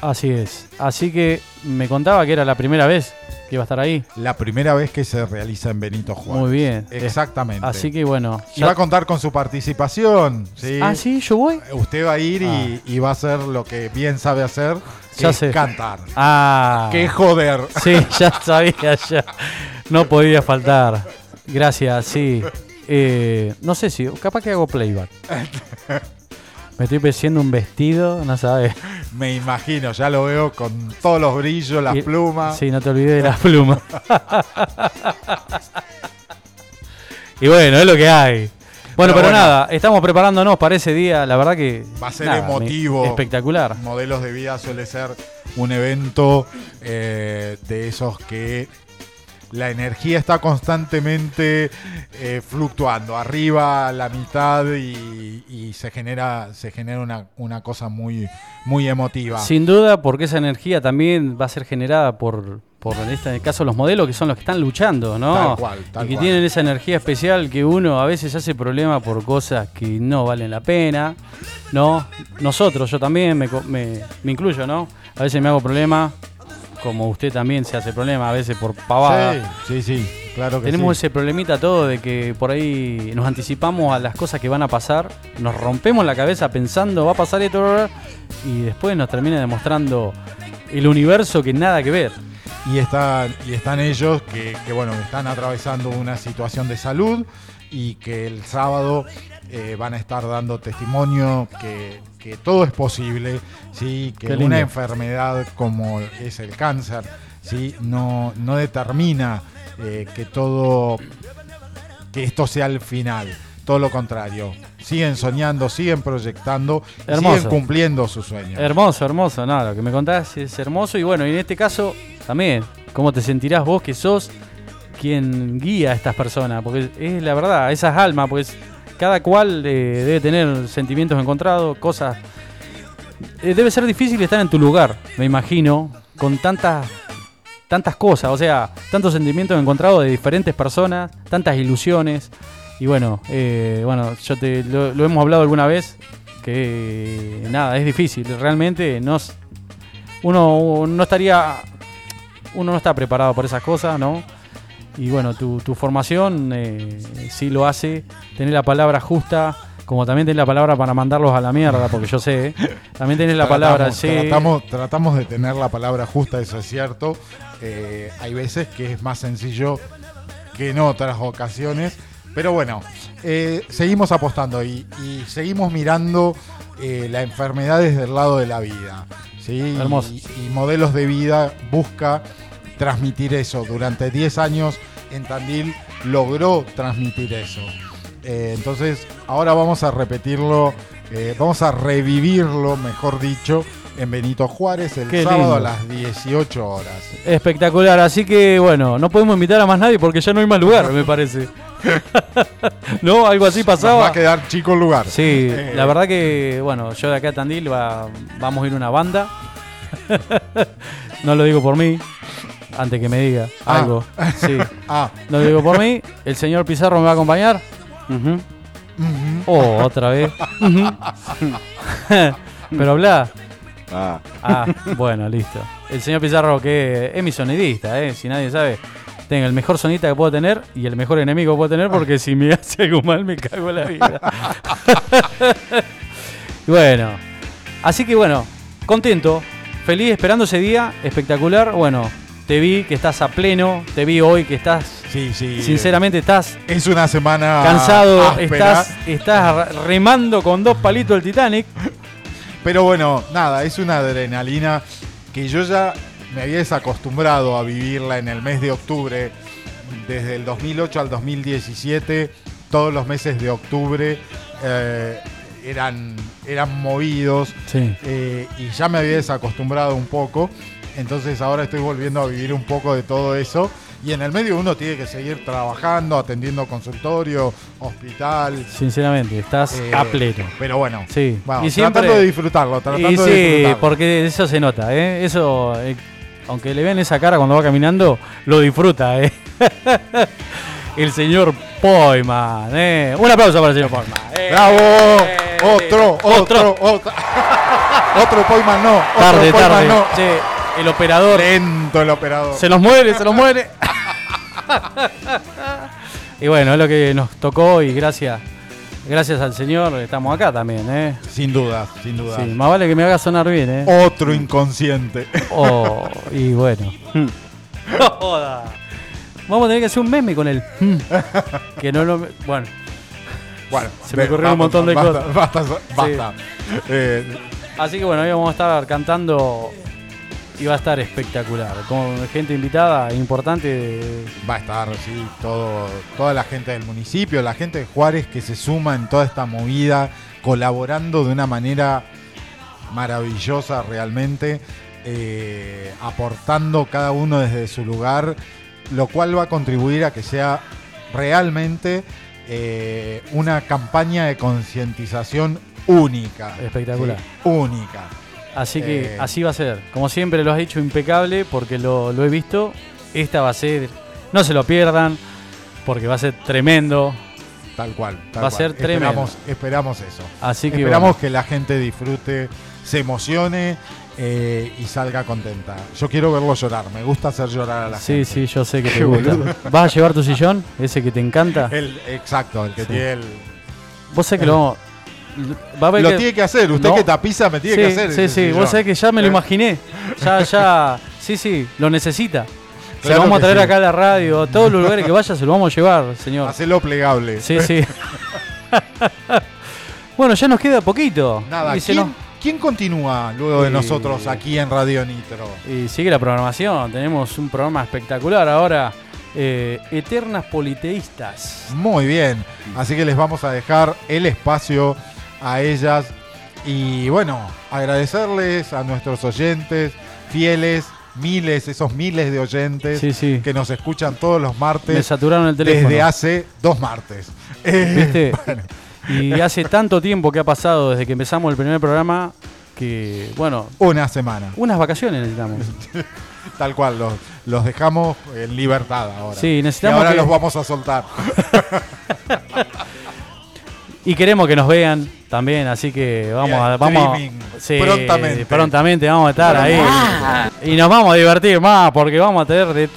Así es. Así que me contaba que era la primera vez que iba a estar ahí. La primera vez que se realiza en Benito Juárez. Muy bien. Exactamente. Así que bueno. Y va a contar con su participación. ¿sí? Ah, sí, yo voy. Usted va a ir y, y va a hacer lo que bien sabe hacer, que Ya es sé. cantar. Ah. ¡Qué joder! Sí, ya sabía, ya. No podía faltar. Gracias, sí. Eh, no sé si, capaz que hago playback. Me estoy pesiendo un vestido, no sabes. Me imagino, ya lo veo con todos los brillos, las Y- plumas. Sí, no te olvides de las plumas. y bueno, es lo que hay. Bueno, Pero pero, bueno. nada, estamos preparándonos para ese día. La verdad que. Va a ser nada, me- emotivo. Espectacular. Modelos de vida suele ser un evento eh, de esos que la energía está constantemente eh, fluctuando, arriba a la mitad y, y se genera, se genera una, una cosa muy, muy emotiva. Sin duda, porque esa energía también va a ser generada por, por en este caso, los modelos que son los que están luchando, ¿no? Tal cual, tal y que cual. tienen esa energía especial que uno a veces hace problema por cosas que no valen la pena, ¿no? Nosotros, yo también me, me, me incluyo, ¿no? A veces me hago problema, como usted también se hace problema a veces por pavada. Sí, sí, sí, claro que Tenemos sí. ese problemita todo de que por ahí nos anticipamos a las cosas que van a pasar, nos rompemos la cabeza pensando va a pasar esto y después nos termina demostrando el universo que nada que ver. y están y están ellos que, que, bueno están atravesando una situación de salud y que el sábado eh, van a estar dando testimonio que, que todo es posible sí que una enfermedad como es el cáncer sí no no determina eh, que todo que esto sea el final. Todo lo contrario. Siguen soñando siguen proyectando Hermoso. siguen cumpliendo sus sueños. Hermoso, hermoso, no, lo que me contás es hermoso. Y bueno, y en este caso también, ¿cómo te sentirás vos que sos quien guía a estas personas? Porque es la verdad, esas almas, porque es- cada cual eh, debe tener sentimientos encontrados, cosas... eh, debe ser difícil estar en tu lugar, me imagino, con tantas tantas cosas, o sea, tantos sentimientos encontrados de diferentes personas, tantas ilusiones. Y bueno, eh, bueno, yo te lo, lo hemos hablado alguna vez que nada, es difícil, realmente no uno no estaría uno no está preparado por esas cosas, ¿no? Y bueno, tu, tu formación eh, sí lo hace, tener la palabra justa, como también tenés la palabra para mandarlos a la mierda, porque yo sé, ¿eh? también tenés la palabra, sí. Tratamos, tratamos de tener la palabra justa, eso es cierto. Eh, hay veces que es más sencillo que en otras ocasiones. Pero bueno, seguimos apostando y, y seguimos mirando la enfermedad desde el lado de la vida. ¿sí? Hermoso. Y, y Modelos de Vida busca transmitir eso. Durante 10 años en Tandil logró transmitir eso. Eh, entonces, ahora vamos a repetirlo, eh, vamos a revivirlo, mejor dicho, en Benito Juárez el Qué sábado lindo. a las 18 horas. Espectacular, así que bueno, no podemos invitar a más nadie porque ya no hay más lugar, me parece. ¿No? Algo así Nos pasaba. va a quedar chico el lugar. Sí, Eh, la verdad que, bueno, yo de acá a Tandil va- vamos a ir una banda. no lo digo por mí, antes que me diga Ah. algo. Sí, Ah, no lo digo por mí. El señor Pizarro me va a acompañar. Oh, otra vez. Pero habla. Ah, Ah, bueno, listo. El señor Pizarro que es mi sonidista, ¿eh? si nadie sabe. Tengo el mejor sonista que puedo tener y el mejor enemigo que puedo tener porque si me hace algo mal me cago en la vida. Bueno, así que bueno, contento, feliz esperando ese día, espectacular. Bueno, te vi que estás a pleno, te vi hoy que estás, Sí, sí. sinceramente estás Es una semana cansado, áspera. estás, estás remando con dos palitos el Titanic. Pero bueno, nada, es una adrenalina que yo ya me había desacostumbrado a vivirla en el mes de octubre. Desde el 2008 al 2017, todos los meses de octubre eh, eran, eran movidos Sí. eh, y ya me había desacostumbrado un poco. Entonces ahora estoy volviendo a vivir un poco de todo eso. Y en el medio uno tiene que seguir trabajando, atendiendo consultorio, hospital. Sinceramente, estás eh, a pleno. Pero bueno, Sí. vamos, y siempre, tratando de disfrutarlo, tratando y de sí, disfrutarlo. porque eso se nota, ¿eh? Eso, eh, aunque le vean esa cara cuando va caminando, lo disfruta, ¿eh? el señor Poyman, ¿eh? Un aplauso para el señor Poyman. ¿eh? ¡Bravo! Eh, Otro, otro, otro. Otro Poyman no. Otro Tarde, Poyman tarde. no. Che, el operador Lento el operador. se nos muere, se nos muere. y bueno, es lo que nos tocó y gracias, gracias al señor estamos acá también, ¿eh? Sin duda, sin duda. Sí, más vale que me haga sonar bien, ¿eh? Otro inconsciente. Oh, y bueno. No joda. Vamos a tener que hacer un meme con él. Que no lo. Bueno, Bueno, Se me ve, ocurrieron un montón de basta, cosas. Basta, basta. Eh, así que bueno, hoy vamos a estar cantando y va a estar espectacular. Con gente invitada importante. va a estar, sí, todo, toda la gente del municipio, la gente de Juárez que se suma en toda esta movida, colaborando de una manera maravillosa realmente, eh, aportando cada uno desde su lugar, lo cual va a contribuir a que sea realmente eh, una campaña de concientización única. Espectacular. Sí, única. Así que Eh. así va a ser. Como siempre lo has hecho impecable porque lo, lo he visto. Esta va a ser. No se lo pierdan porque va a ser tremendo. Tal cual. tal Va a ser tremendo. Esperamos, esperamos eso. Así que Esperamos bueno. que la gente disfrute, se emocione eh, y salga contenta. Yo quiero verlo llorar, me gusta hacer llorar a la Sí, gente. sí, yo sé que te gusta. ¿Vas a llevar tu sillón? Ese que te encanta. El, exacto, el que Sí. tiene el... Vos sabés que lo. Va a haber Lo que- tiene que hacer, usted No. que tapiza me tiene sí, que hacer. Sí, sí, vos sabés que ya me lo imaginé. Ya, ya. Sí, sí, lo necesita. Se Claro lo vamos a traer sí. acá a la radio. A todos los lugares que vaya se lo vamos a llevar, señor. Hacelo plegable. Sí, sí. bueno, ya nos queda poquito. Nada, ¿quién, nos- quién continúa luego de nosotros aquí en Radio Nitro? Y sigue la programación. Tenemos un programa espectacular ahora. eh, Eternas Politeístas. Muy bien, así que les vamos a dejar el espacio a ellas y bueno, agradecerles a nuestros oyentes fieles, miles, esos miles de oyentes Sí, sí. que nos escuchan todos los Me martes saturaron el teléfono. desde hace dos martes. Eh, ¿Viste? bueno, Y hace tanto tiempo que ha pasado desde que empezamos el primer programa que, bueno, una semana, unas vacaciones necesitamos. tal cual, los, los dejamos en libertad ahora. Sí, y ahora que- los vamos a soltar. Y queremos que nos vean también, así que vamos a vamos sí, prontamente. prontamente vamos a estar ahí y nos vamos a divertir más porque vamos a tener de,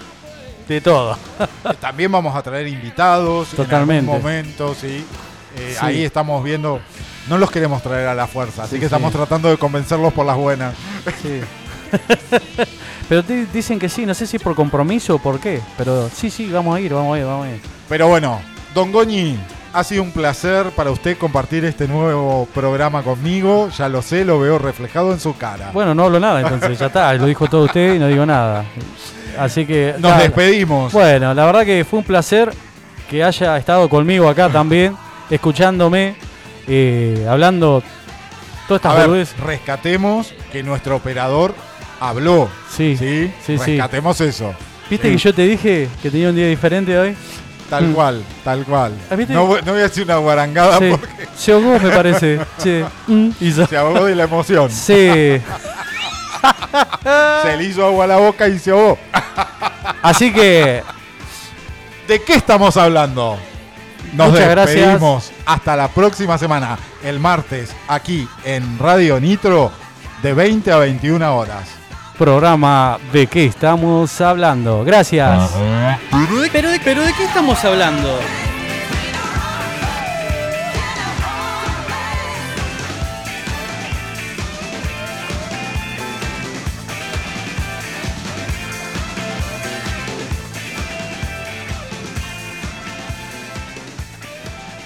de todo. También vamos a traer invitados Totalmente. en algún momento, sí. Eh, Sí. Ahí estamos viendo. No los queremos traer a la fuerza, así Sí, que estamos sí. tratando de convencerlos por las buenas. Sí. Pero di- dicen que sí, no sé si por compromiso o por qué, pero sí, sí, vamos a ir, vamos a ir, vamos a ir. Pero bueno, Don Goñi, ha sido un placer para usted compartir este nuevo programa conmigo. Ya lo sé, lo veo reflejado en su cara. Bueno, no hablo nada, entonces ya está, lo dijo todo usted y no digo nada. Así que Nos despedimos. Bueno, la verdad que fue un placer que haya estado conmigo acá también, escuchándome, eh, hablando todas a estas ver, boludeces. rescatemos que nuestro operador habló. Sí, ¿sí? sí, sí. Rescatemos eso. ¿Viste que yo te dije que tenía un día diferente hoy? Tal Mm. cual, tal cual. No, voy- no voy a decir una guarangada Sí. porque Se ahogó, me parece. Mm, hizo- se ahogó de la emoción. Sí. Se le hizo agua a la boca y se ahogó. Así que ¿De qué estamos hablando? Nos Muchas gracias. despedimos. Hasta la próxima semana, el martes, aquí en Radio Nitro, de 20 a 21 horas. Programa de qué estamos hablando. Gracias. Pero de, pero de qué estamos hablando.